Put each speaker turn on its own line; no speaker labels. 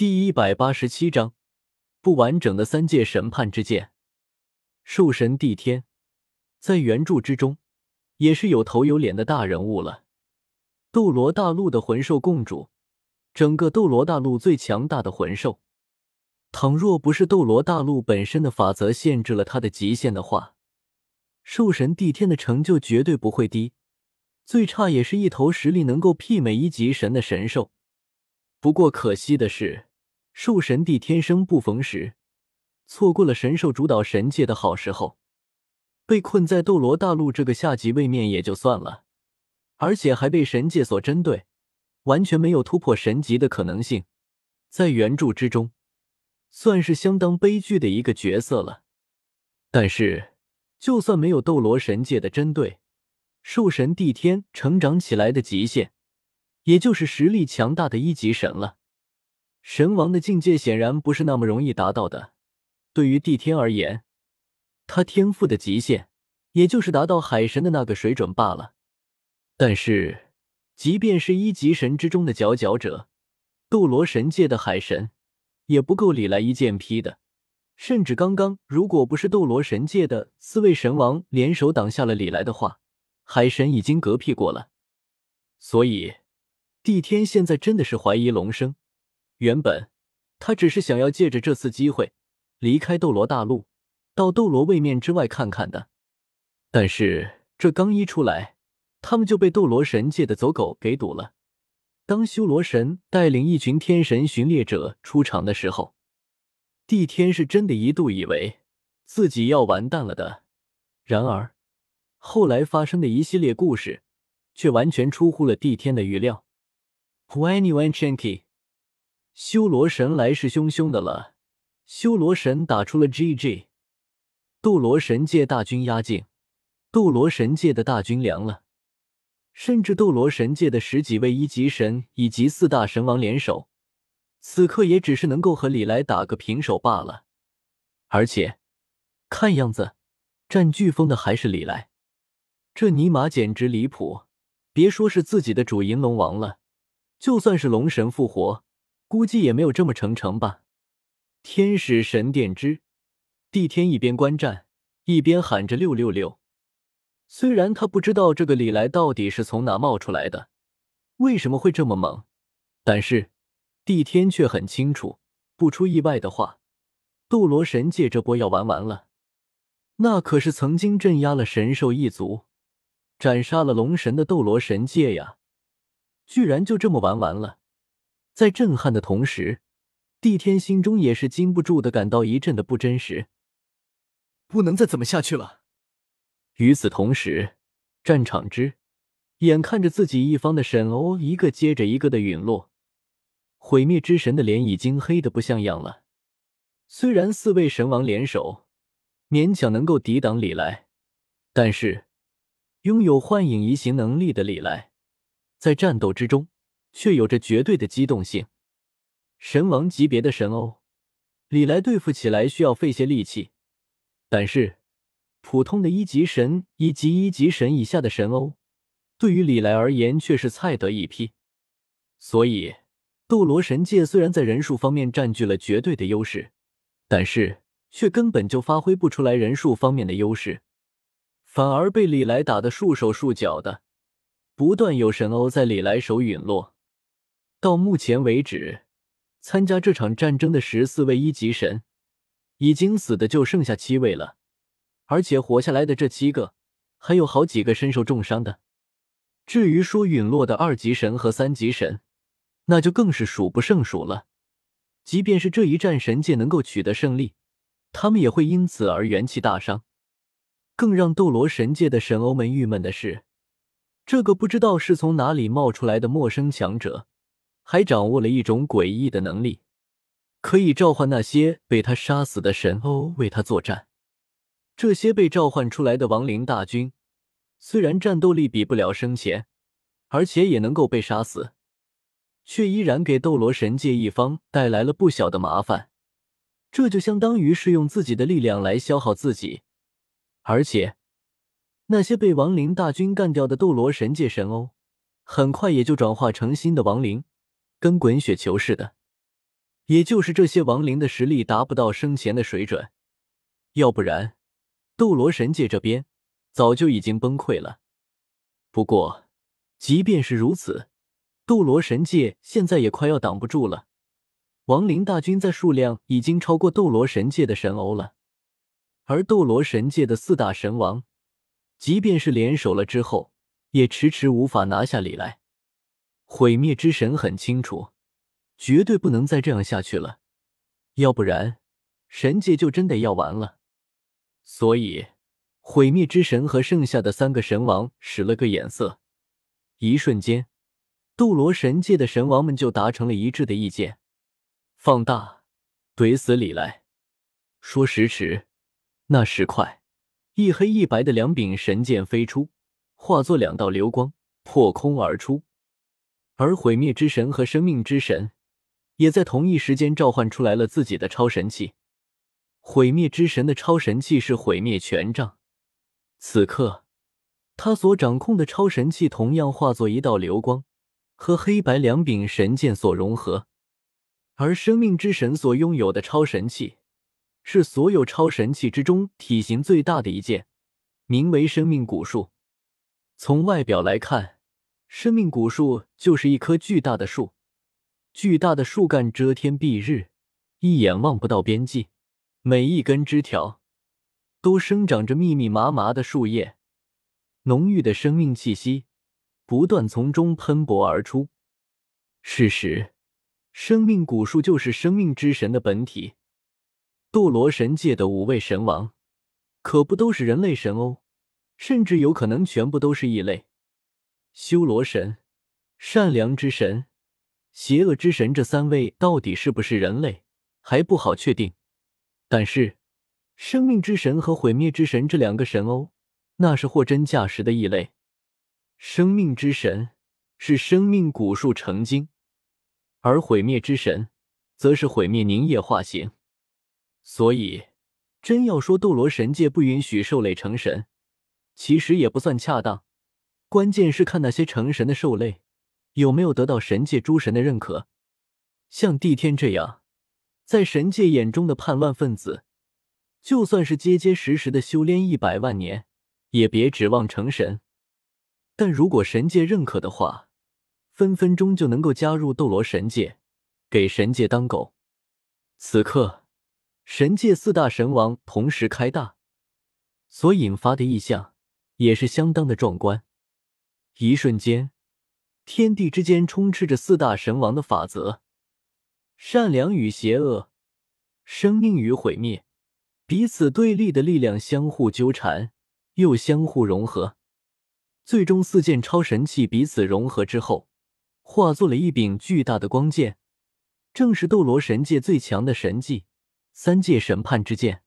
第一百八十七章不完整的三界审判之剑。兽神帝天在原著之中也是有头有脸的大人物了，斗罗大陆的魂兽共主，整个斗罗大陆最强大的魂兽。倘若不是斗罗大陆本身的法则限制了他的极限的话，兽神帝天的成就绝对不会低，最差也是一头实力能够媲美一级神的神兽。不过可惜的是。兽神帝天生不逢时，错过了神兽主导神界的好时候，被困在斗罗大陆这个下级位面也就算了，而且还被神界所针对，完全没有突破神级的可能性。在原著之中，算是相当悲剧的一个角色了。但是，就算没有斗罗神界的针对，兽神帝天成长起来的极限，也就是实力强大的一级神了。神王的境界显然不是那么容易达到的。对于帝天而言，他天赋的极限也就是达到海神的那个水准罢了。但是，即便是一级神之中的佼佼者，斗罗神界的海神也不够李来一剑劈的。甚至刚刚，如果不是斗罗神界的四位神王联手挡下了李来的话，海神已经嗝屁过了。所以，帝天现在真的是怀疑龙生。原本他只是想要借着这次机会离开斗罗大陆，到斗罗位面之外看看的。但是这刚一出来，他们就被斗罗神界的走狗给堵了。当修罗神带领一群天神巡猎者出场的时候，帝天是真的一度以为自己要完蛋了的。然而后来发生的一系列故事，却完全出乎了帝天的预料。When you went chinky。修罗神来势汹汹的了，修罗神打出了 GG，斗罗神界大军压境，斗罗神界的大军凉了，甚至斗罗神界的十几位一级神以及四大神王联手，此刻也只是能够和李来打个平手罢了。而且看样子占飓风的还是李来，这尼玛简直离谱！别说是自己的主银龙王了，就算是龙神复活。估计也没有这么成成吧。天使神殿之帝天一边观战，一边喊着六六六。虽然他不知道这个李来到底是从哪冒出来的，为什么会这么猛，但是帝天却很清楚，不出意外的话，斗罗神界这波要玩完了。那可是曾经镇压了神兽一族，斩杀了龙神的斗罗神界呀，居然就这么玩完了。在震撼的同时，帝天心中也是禁不住的感到一阵的不真实，
不能再怎么下去了。
与此同时，战场之眼看着自己一方的沈欧一个接着一个的陨落，毁灭之神的脸已经黑的不像样了。虽然四位神王联手勉强能够抵挡李来，但是拥有幻影移形能力的李来，在战斗之中。却有着绝对的机动性，神王级别的神欧，李来对付起来需要费些力气，但是普通的一级神以及一级神以下的神欧，对于李来而言却是菜得一批。所以，斗罗神界虽然在人数方面占据了绝对的优势，但是却根本就发挥不出来人数方面的优势，反而被李来打得束手束脚的，不断有神欧在李来手陨落。到目前为止，参加这场战争的十四位一级神，已经死的就剩下七位了，而且活下来的这七个，还有好几个身受重伤的。至于说陨落的二级神和三级神，那就更是数不胜数了。即便是这一战神界能够取得胜利，他们也会因此而元气大伤。更让斗罗神界的神欧们郁闷的是，这个不知道是从哪里冒出来的陌生强者。还掌握了一种诡异的能力，可以召唤那些被他杀死的神欧为他作战。这些被召唤出来的亡灵大军，虽然战斗力比不了生前，而且也能够被杀死，却依然给斗罗神界一方带来了不小的麻烦。这就相当于是用自己的力量来消耗自己，而且那些被亡灵大军干掉的斗罗神界神欧，很快也就转化成新的亡灵。跟滚雪球似的，也就是这些亡灵的实力达不到生前的水准，要不然斗罗神界这边早就已经崩溃了。不过，即便是如此，斗罗神界现在也快要挡不住了。亡灵大军在数量已经超过斗罗神界的神欧了，而斗罗神界的四大神王，即便是联手了之后，也迟迟无法拿下里来。毁灭之神很清楚，绝对不能再这样下去了，要不然神界就真的要完了。所以，毁灭之神和剩下的三个神王使了个眼色，一瞬间，斗罗神界的神王们就达成了一致的意见。放大，怼死李来！说时迟，那时快，一黑一白的两柄神剑飞出，化作两道流光，破空而出。而毁灭之神和生命之神也在同一时间召唤出来了自己的超神器。毁灭之神的超神器是毁灭权杖，此刻他所掌控的超神器同样化作一道流光，和黑白两柄神剑所融合。而生命之神所拥有的超神器，是所有超神器之中体型最大的一件，名为生命古树。从外表来看，生命古树就是一棵巨大的树，巨大的树干遮天蔽日，一眼望不到边际。每一根枝条都生长着密密麻麻的树叶，浓郁的生命气息不断从中喷薄而出。事实。生命古树就是生命之神的本体。斗罗神界的五位神王，可不都是人类神哦，甚至有可能全部都是异类。修罗神、善良之神、邪恶之神这三位到底是不是人类，还不好确定。但是，生命之神和毁灭之神这两个神哦，那是货真价实的异类。生命之神是生命古树成精。而毁灭之神，则是毁灭凝液化形，所以真要说斗罗神界不允许兽类成神，其实也不算恰当。关键是看那些成神的兽类有没有得到神界诸神的认可。像帝天这样，在神界眼中的叛乱分子，就算是结结实实的修炼一百万年，也别指望成神。但如果神界认可的话，分分钟就能够加入斗罗神界，给神界当狗。此刻，神界四大神王同时开大，所引发的异象也是相当的壮观。一瞬间，天地之间充斥着四大神王的法则：善良与邪恶，生命与毁灭，彼此对立的力量相互纠缠，又相互融合。最终，四件超神器彼此融合之后。化作了一柄巨大的光剑，正是斗罗神界最强的神技——三界审判之剑。